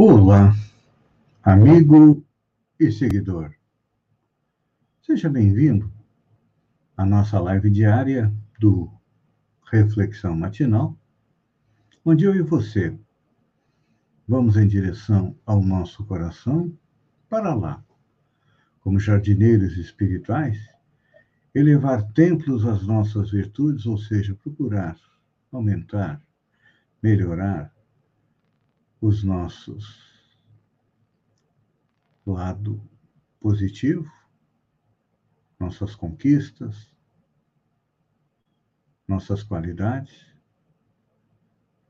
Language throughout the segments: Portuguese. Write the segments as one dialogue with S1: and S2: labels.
S1: Olá, amigo e seguidor. Seja bem-vindo à nossa live diária do Reflexão Matinal, onde eu e você vamos em direção ao nosso coração para lá, como jardineiros espirituais, elevar templos às nossas virtudes, ou seja, procurar aumentar, melhorar os nossos lado positivo, nossas conquistas, nossas qualidades,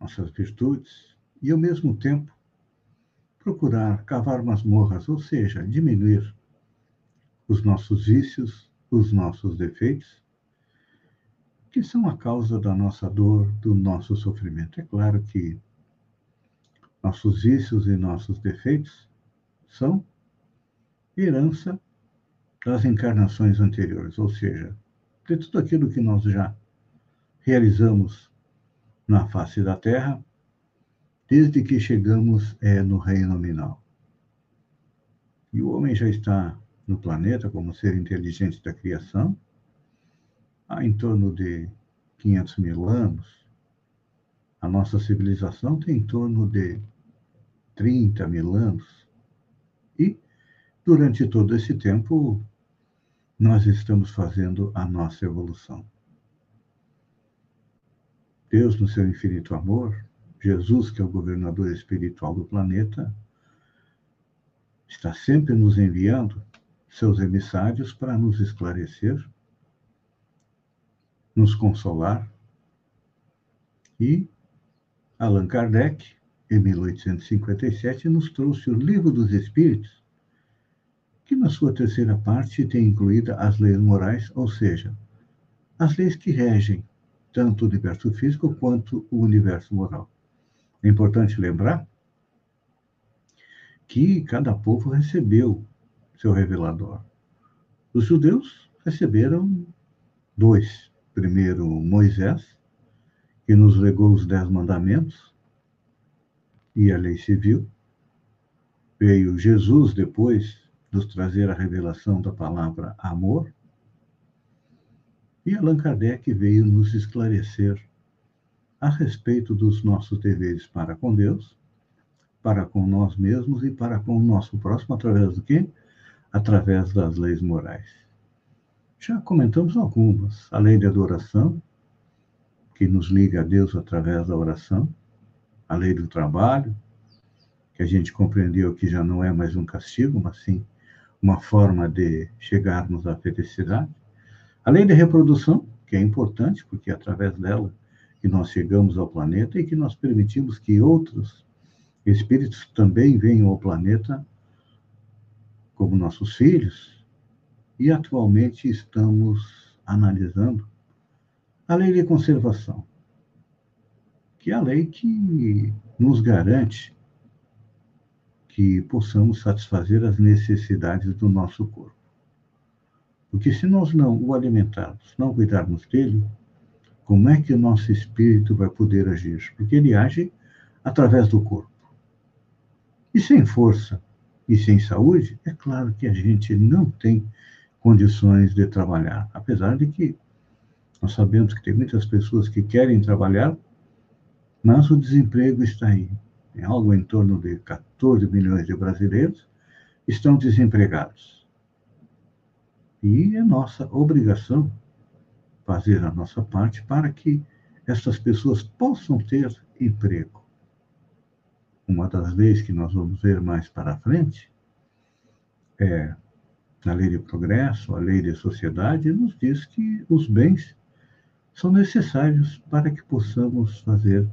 S1: nossas virtudes e, ao mesmo tempo, procurar cavar masmorras, ou seja, diminuir os nossos vícios, os nossos defeitos, que são a causa da nossa dor, do nosso sofrimento. É claro que nossos vícios e nossos defeitos são herança das encarnações anteriores, ou seja, de tudo aquilo que nós já realizamos na face da Terra, desde que chegamos é, no reino nominal. E o homem já está no planeta como ser inteligente da criação há em torno de 500 mil anos. A nossa civilização tem em torno de 30 mil anos. E, durante todo esse tempo, nós estamos fazendo a nossa evolução. Deus, no seu infinito amor, Jesus, que é o governador espiritual do planeta, está sempre nos enviando seus emissários para nos esclarecer, nos consolar. E Allan Kardec em 1857, nos trouxe o Livro dos Espíritos, que na sua terceira parte tem incluída as leis morais, ou seja, as leis que regem tanto o universo físico quanto o universo moral. É importante lembrar que cada povo recebeu seu revelador. Os judeus receberam dois. Primeiro, Moisés, que nos legou os Dez Mandamentos, e a lei civil. Veio Jesus depois nos trazer a revelação da palavra amor. E Allan Kardec veio nos esclarecer a respeito dos nossos deveres para com Deus, para com nós mesmos e para com o nosso próximo, através do quê? Através das leis morais. Já comentamos algumas. A lei de adoração, que nos liga a Deus através da oração a lei do trabalho, que a gente compreendeu que já não é mais um castigo, mas sim uma forma de chegarmos à felicidade. A lei de reprodução, que é importante, porque é através dela que nós chegamos ao planeta e que nós permitimos que outros espíritos também venham ao planeta como nossos filhos. E atualmente estamos analisando a lei de conservação, que é a lei que nos garante que possamos satisfazer as necessidades do nosso corpo. Porque se nós não o alimentarmos, não cuidarmos dele, como é que o nosso espírito vai poder agir? Porque ele age através do corpo. E sem força e sem saúde, é claro que a gente não tem condições de trabalhar. Apesar de que nós sabemos que tem muitas pessoas que querem trabalhar, mas o desemprego está aí. Tem algo em torno de 14 milhões de brasileiros estão desempregados. E é nossa obrigação fazer a nossa parte para que essas pessoas possam ter emprego. Uma das leis que nós vamos ver mais para frente é a lei de progresso, a lei de sociedade, nos diz que os bens são necessários para que possamos fazer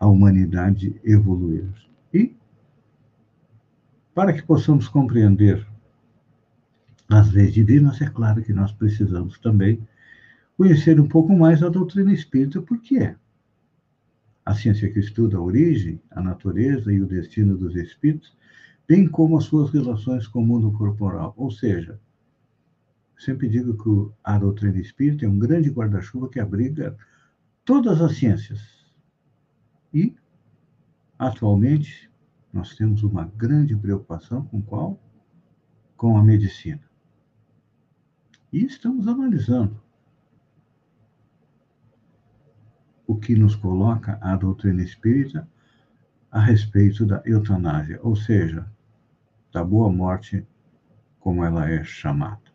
S1: a humanidade evoluir. E, para que possamos compreender as leis divinas, é claro que nós precisamos também conhecer um pouco mais a doutrina espírita, porque é a ciência que estuda a origem, a natureza e o destino dos espíritos, bem como as suas relações com o mundo corporal. Ou seja, sempre digo que a doutrina espírita é um grande guarda-chuva que abriga todas as ciências, e, atualmente, nós temos uma grande preocupação com qual? Com a medicina. E estamos analisando o que nos coloca a doutrina espírita a respeito da eutanásia, ou seja, da boa morte, como ela é chamada.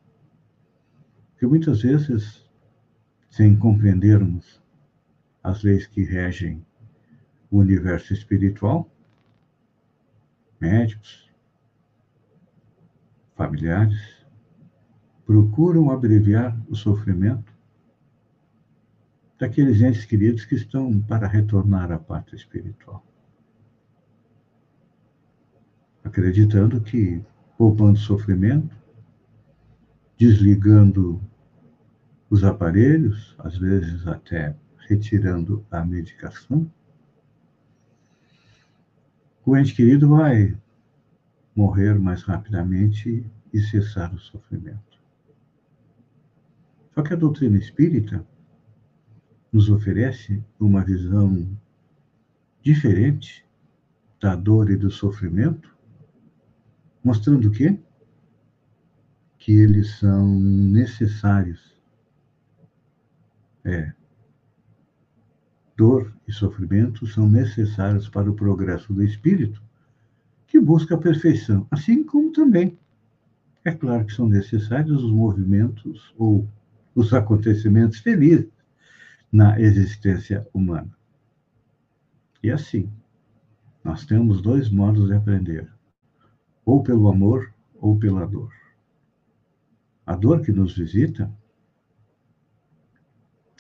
S1: Porque muitas vezes, sem compreendermos as leis que regem o universo espiritual, médicos, familiares, procuram abreviar o sofrimento daqueles entes queridos que estão para retornar à pátria espiritual. Acreditando que, poupando sofrimento, desligando os aparelhos, às vezes até retirando a medicação, o ente querido vai morrer mais rapidamente e cessar o sofrimento. Só que a doutrina espírita nos oferece uma visão diferente da dor e do sofrimento, mostrando o quê? Que eles são necessários. É. Dor e sofrimento são necessários para o progresso do espírito, que busca a perfeição, assim como também é claro que são necessários os movimentos ou os acontecimentos felizes na existência humana. E assim, nós temos dois modos de aprender: ou pelo amor ou pela dor. A dor que nos visita,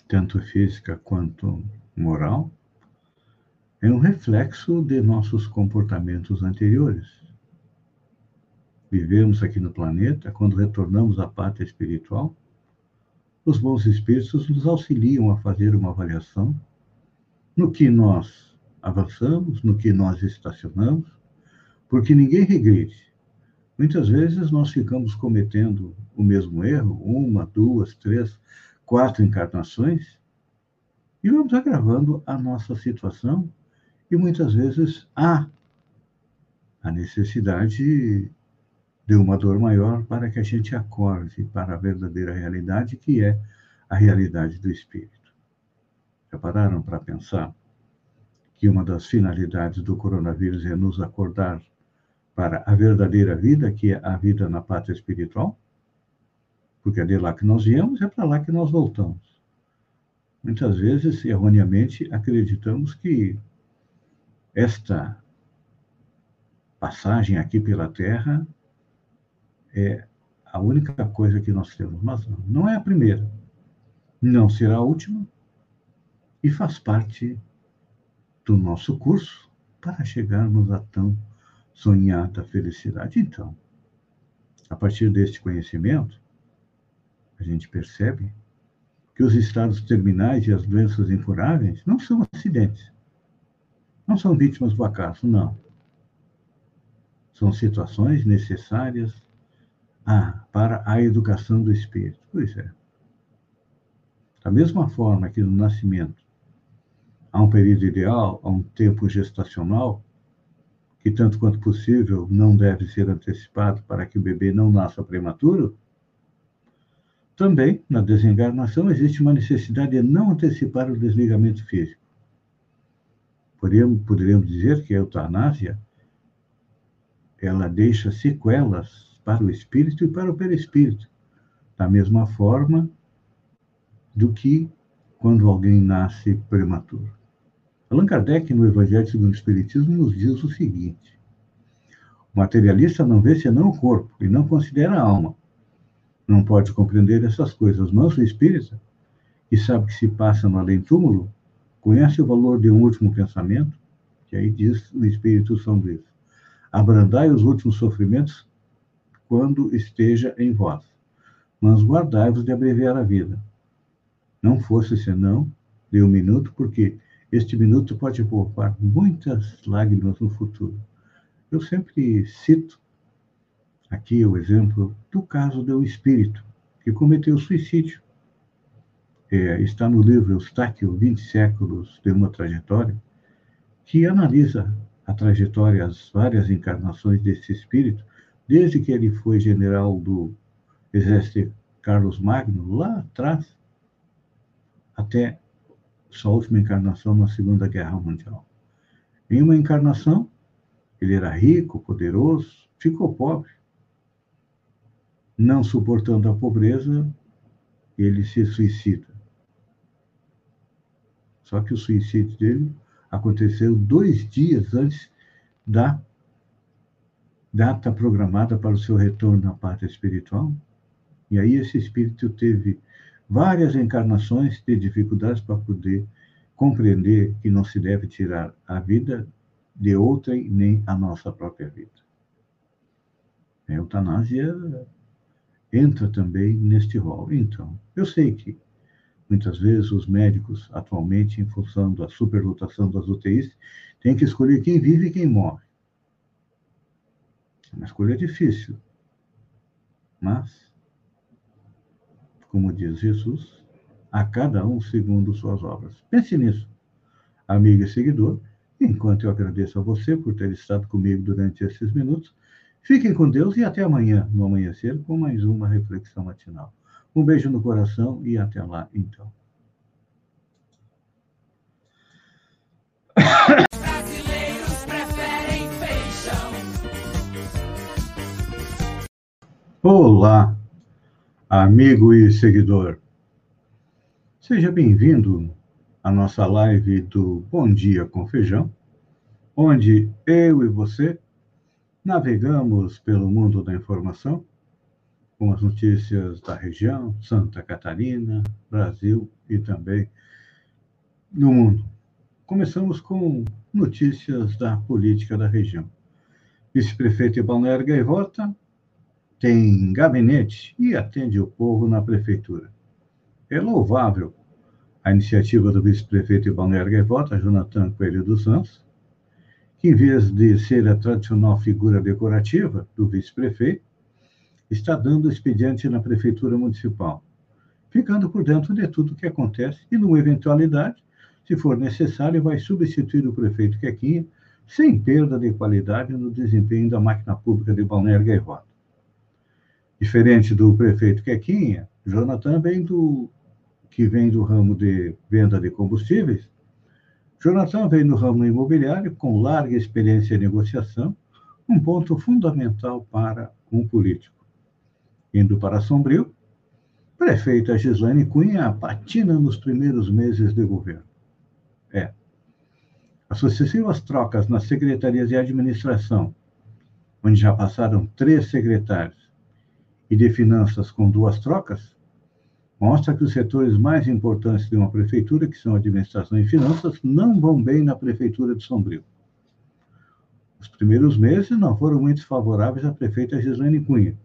S1: tanto física quanto moral, é um reflexo de nossos comportamentos anteriores. Vivemos aqui no planeta, quando retornamos à pátria espiritual, os bons espíritos nos auxiliam a fazer uma avaliação no que nós avançamos, no que nós estacionamos, porque ninguém regride. Muitas vezes nós ficamos cometendo o mesmo erro, uma, duas, três, quatro encarnações, e vamos agravando a nossa situação, e muitas vezes há a necessidade de uma dor maior para que a gente acorde para a verdadeira realidade, que é a realidade do espírito. Já pararam para pensar que uma das finalidades do coronavírus é nos acordar para a verdadeira vida, que é a vida na pátria espiritual? Porque é de lá que nós viemos, é para lá que nós voltamos. Muitas vezes, erroneamente, acreditamos que esta passagem aqui pela Terra é a única coisa que nós temos, mas não é a primeira, não será a última, e faz parte do nosso curso para chegarmos a tão sonhada felicidade. Então, a partir deste conhecimento, a gente percebe que os estados terminais e as doenças incuráveis não são acidentes, não são vítimas do acaso, não. São situações necessárias ah, para a educação do espírito. Pois é. Da mesma forma que no nascimento há um período ideal, há um tempo gestacional, que tanto quanto possível não deve ser antecipado para que o bebê não nasça prematuro, também na desencarnação existe uma necessidade de não antecipar o desligamento físico. Poderíamos, dizer que a eutanásia ela deixa sequelas para o espírito e para o perispírito, da mesma forma do que quando alguém nasce prematuro. Allan Kardec, no Evangelho segundo o Espiritismo, nos diz o seguinte: o materialista não vê senão o corpo e não considera a alma. Não pode compreender essas coisas, mas o espírita, que sabe que se passa no além-túmulo, conhece o valor de um último pensamento, que aí diz o Espírito São Luís. Abrandai os últimos sofrimentos quando esteja em vós. Mas guardai-vos de abreviar a vida. Não fosse senão de um minuto, porque este minuto pode poupar muitas lágrimas no futuro. Eu sempre cito aqui o exemplo do caso de um espírito que cometeu suicídio. É, está no livro Eustáquio, 20 séculos de uma trajetória, que analisa a trajetória, as várias encarnações desse espírito, desde que ele foi general do exército Carlos Magno, lá atrás, até sua última encarnação na Segunda Guerra Mundial. Em uma encarnação, ele era rico, poderoso, ficou pobre. Não suportando a pobreza, ele se suicida. Só que o suicídio dele aconteceu dois dias antes da data programada para o seu retorno à pátria espiritual. E aí esse espírito teve várias encarnações de dificuldades para poder compreender que não se deve tirar a vida de outrem nem a nossa própria vida. A eutanásia entra também neste rol. Então, eu sei que muitas vezes os médicos, atualmente, em função da superlotação das UTIs, têm que escolher quem vive e quem morre. É uma escolha difícil. Mas como diz Jesus, a cada um segundo suas obras. Pense nisso, amigo e seguidor. Enquanto eu agradeço a você por ter estado comigo durante esses minutos, fiquem com Deus e até amanhã, no amanhecer, com mais uma reflexão matinal. Um beijo no coração e até lá, então. Olá! amigo e seguidor. Seja bem-vindo à nossa live do Bom Dia com Feijão, onde eu e você navegamos pelo mundo da informação com as notícias da região, Santa Catarina, Brasil e também no mundo. Começamos com notícias da política da região. Vice-prefeito de Balneário Gaivota tem gabinete e atende o povo na prefeitura. É louvável a iniciativa do vice-prefeito de Balneário Gaivota, Jonathan Coelho dos Santos, que, em vez de ser a tradicional figura decorativa do vice-prefeito, está dando expediente na prefeitura municipal, ficando por dentro de tudo o que acontece e, numa eventualidade, se for necessário, vai substituir o prefeito Quequinha sem perda de qualidade no desempenho da máquina pública de Balneário Gaivota. Diferente do prefeito Quequinha, Jonathan vem do que vem do ramo de venda de combustíveis. Jonathan vem do ramo imobiliário com larga experiência em negociação, um ponto fundamental para um político. Indo para Sombrio, prefeita Gislaine Cunha patina nos primeiros meses de governo. É. As sucessivas trocas nas secretarias de administração, onde já passaram três secretários, e de finanças com duas trocas, mostra que os setores mais importantes de uma prefeitura, que são administração e finanças, não vão bem na prefeitura de Sombrio. Os primeiros meses não foram muito favoráveis à prefeita Gislaine Cunha,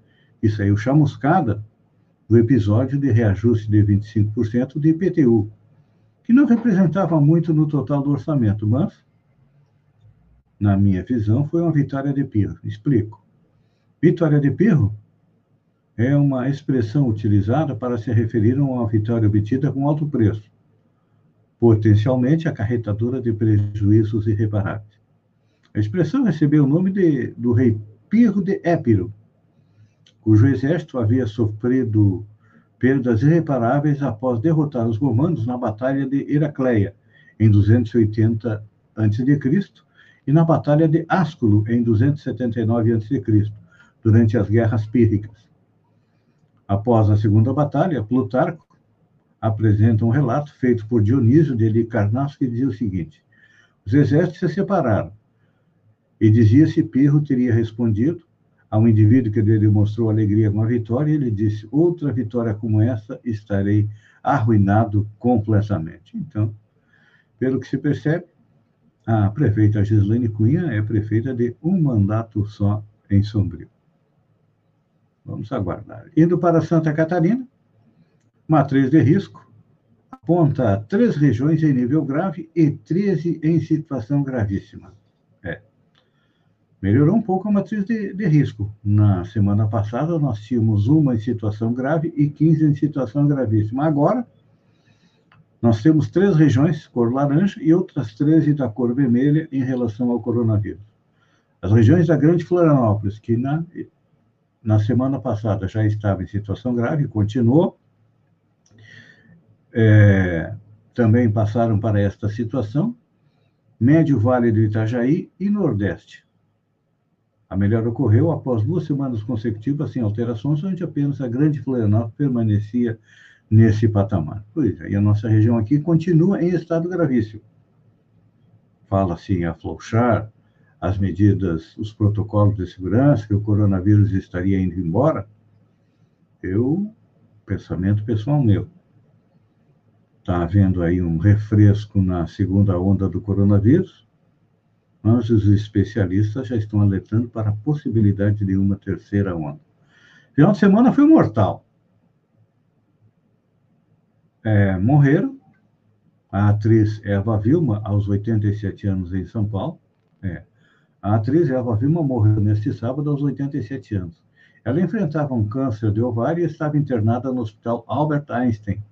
S1: que saiu chamuscada do episódio de reajuste de 25% de IPTU, que não representava muito no total do orçamento, mas, na minha visão, foi uma vitória de Pirro. Explico. Vitória de Pirro é uma expressão utilizada para se referir a uma vitória obtida com alto preço, potencialmente acarretadora de prejuízos irreparáveis. A expressão recebeu o nome de, do rei Pirro de Épiro, cujo exército havia sofrido perdas irreparáveis após derrotar os romanos na Batalha de Heracleia, em 280 a.C., e na Batalha de Asculo, em 279 a.C., durante as Guerras Pírricas. Após a segunda batalha, Plutarco apresenta um relato feito por Dionísio de Halicarnasso que dizia o seguinte: os exércitos se separaram e dizia se Pirro teria respondido a um indivíduo que lhe demonstrou alegria com a vitória, ele disse: outra vitória como essa estarei arruinado completamente. Então, pelo que se percebe, a prefeita Gislaine Cunha é prefeita de um mandato só em Sombrio. Vamos aguardar. Indo para Santa Catarina, matriz de risco aponta três regiões em nível grave e 13 em situação gravíssima. É. Melhorou um pouco a matriz de, de risco. Na semana passada, nós tínhamos uma em situação grave e 15 em situação gravíssima. Agora, Nós temos três regiões, cor laranja, e outras 13 da cor vermelha em relação ao coronavírus. As regiões da Grande Florianópolis, que na, na semana passada já estava em situação grave, continuou, é, também passaram para esta situação, Médio Vale do Itajaí e Nordeste. A melhora ocorreu após duas semanas consecutivas sem alterações, onde apenas a Grande Florianópolis permanecia nesse patamar. Pois é, e a nossa região aqui continua em estado gravíssimo. Fala-se em afrouxar as medidas, os protocolos de segurança, que o coronavírus estaria indo embora. Eu, pensamento pessoal meu, está havendo aí um refresco na segunda onda do coronavírus, mas os especialistas já estão alertando para a possibilidade de uma terceira onda. Final de semana foi mortal é, morreram. A atriz Eva Vilma, aos 87 anos em São Paulo. É. A atriz Eva Vilma morreu neste sábado aos 87 anos. Ela enfrentava um câncer de ovário e estava internada no Hospital Albert Einstein,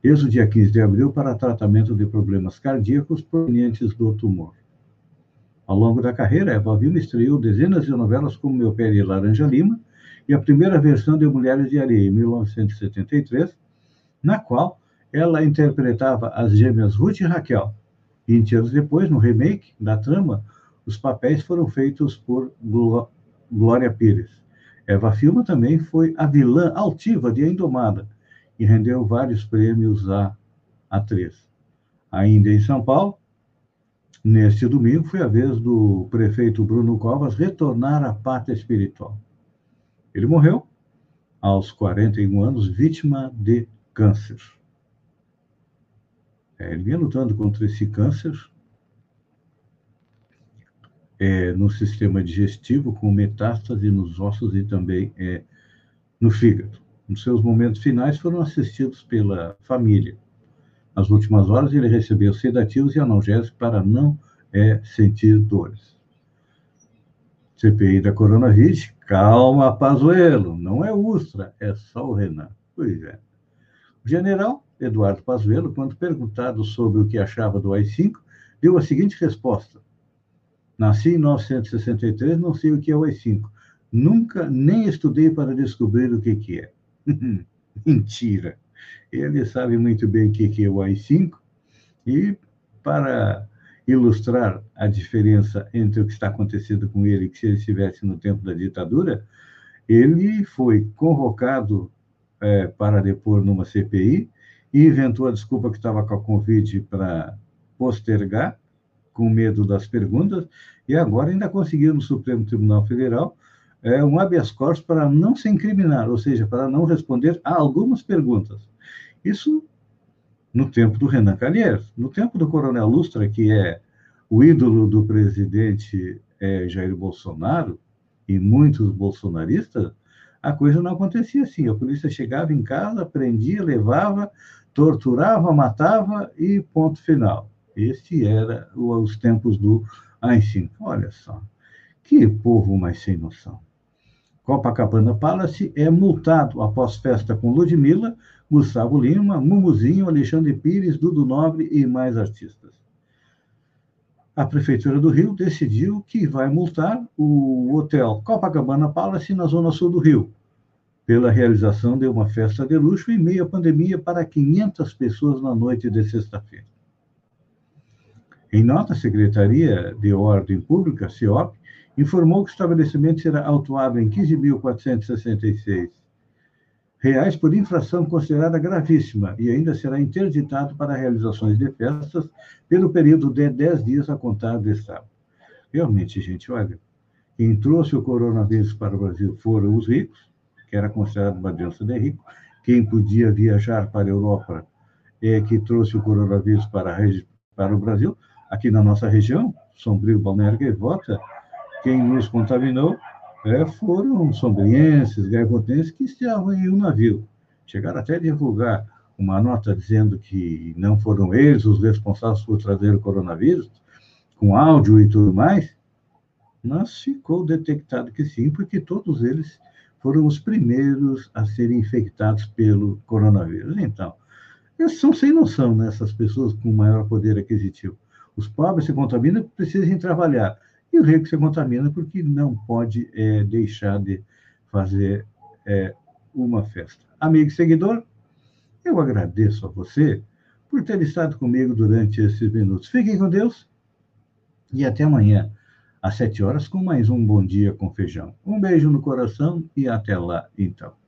S1: desde o dia 15 de abril para tratamento de problemas cardíacos provenientes do tumor. Ao longo da carreira, Eva Vilma estreou dezenas de novelas como Meu Pé e Laranja Lima e a primeira versão de Mulheres de Areia, em 1973, na qual ela interpretava as gêmeas Ruth e Raquel. 20 anos depois, no remake da trama, os papéis foram feitos por Glória Pires. Eva Filma também foi a vilã altiva de A Indomada e rendeu vários prêmios à atriz. Ainda em São Paulo, neste domingo, foi a vez do prefeito Bruno Covas retornar à pátria espiritual. Ele morreu aos 41 anos, vítima de câncer. É, ele vinha lutando contra esse câncer é, no sistema digestivo, com metástase nos ossos e também é, no fígado. Nos seus momentos finais foram assistidos pela família. Nas últimas horas, ele recebeu sedativos e analgésicos para não é, sentir dores. CPI da coronavírus, calma, Pazuelo, não é Ustra, é só o Renan. Pois é. O general Eduardo Pazuello, quando perguntado sobre o que achava do AI-5, deu a seguinte resposta: Nasci em 1963, não sei o que é o AI-5. Nunca nem estudei para descobrir o que, que é. Mentira. Ele sabe muito bem o que, que é o AI-5 e para ilustrar a diferença entre o que está acontecendo com ele que se ele estivesse no tempo da ditadura, ele foi convocado é, para depor numa CPI e inventou a desculpa que estava com a Covid para postergar, com medo das perguntas, e agora ainda conseguiu no Supremo Tribunal Federal é, um habeas corpus para não se incriminar, ou seja, para não responder a algumas perguntas. Isso no tempo do Renan Calheiros. No tempo do Coronel Lustra, que é o ídolo do presidente é, Jair Bolsonaro, e muitos bolsonaristas, a coisa não acontecia assim. A polícia chegava em casa, prendia, levava, torturava, matava e ponto final. Este era os tempos do Einstein. Olha só, que povo mais sem noção. Copacabana Palace é multado após festa com Ludmilla, Gustavo Lima, Mumuzinho, Alexandre Pires, Dudu Nobre e mais artistas a Prefeitura do Rio decidiu que vai multar o hotel Copacabana Palace na zona sul do Rio, pela realização de uma festa de luxo em meio à pandemia para 500 pessoas na noite de sexta-feira. Em nota, a Secretaria de Ordem Pública, CIOP, informou que o estabelecimento será autuado em 15.466 reais por infração considerada gravíssima e ainda será interditado para realizações de festas pelo período de 10 dias a contar de sábado. Realmente, gente, olha, quem trouxe o coronavírus para o Brasil foram os ricos, que era considerado uma doença de rico, quem podia viajar para a Europa é que trouxe o coronavírus para, para o Brasil, aqui na nossa região, Sombrio, Balneário Gaivota, quem nos contaminou é, foram sombrienses, gaivotenses que estavam em um navio. Chegaram até a divulgar uma nota dizendo que não foram eles os responsáveis por trazer o coronavírus, com áudio e tudo mais, mas ficou detectado que sim, porque todos eles foram os primeiros a serem infectados pelo coronavírus. Então, são sem noção, né, essas pessoas com maior poder aquisitivo. Os pobres se contaminam porque precisam trabalhar. E o rico se contamina porque não pode é, deixar de fazer é, uma festa. Amigo e seguidor, eu agradeço a você por ter estado comigo durante esses minutos. Fiquem com Deus e até amanhã, às sete horas, com mais um Bom Dia com Feijão. Um beijo no coração e até lá, então.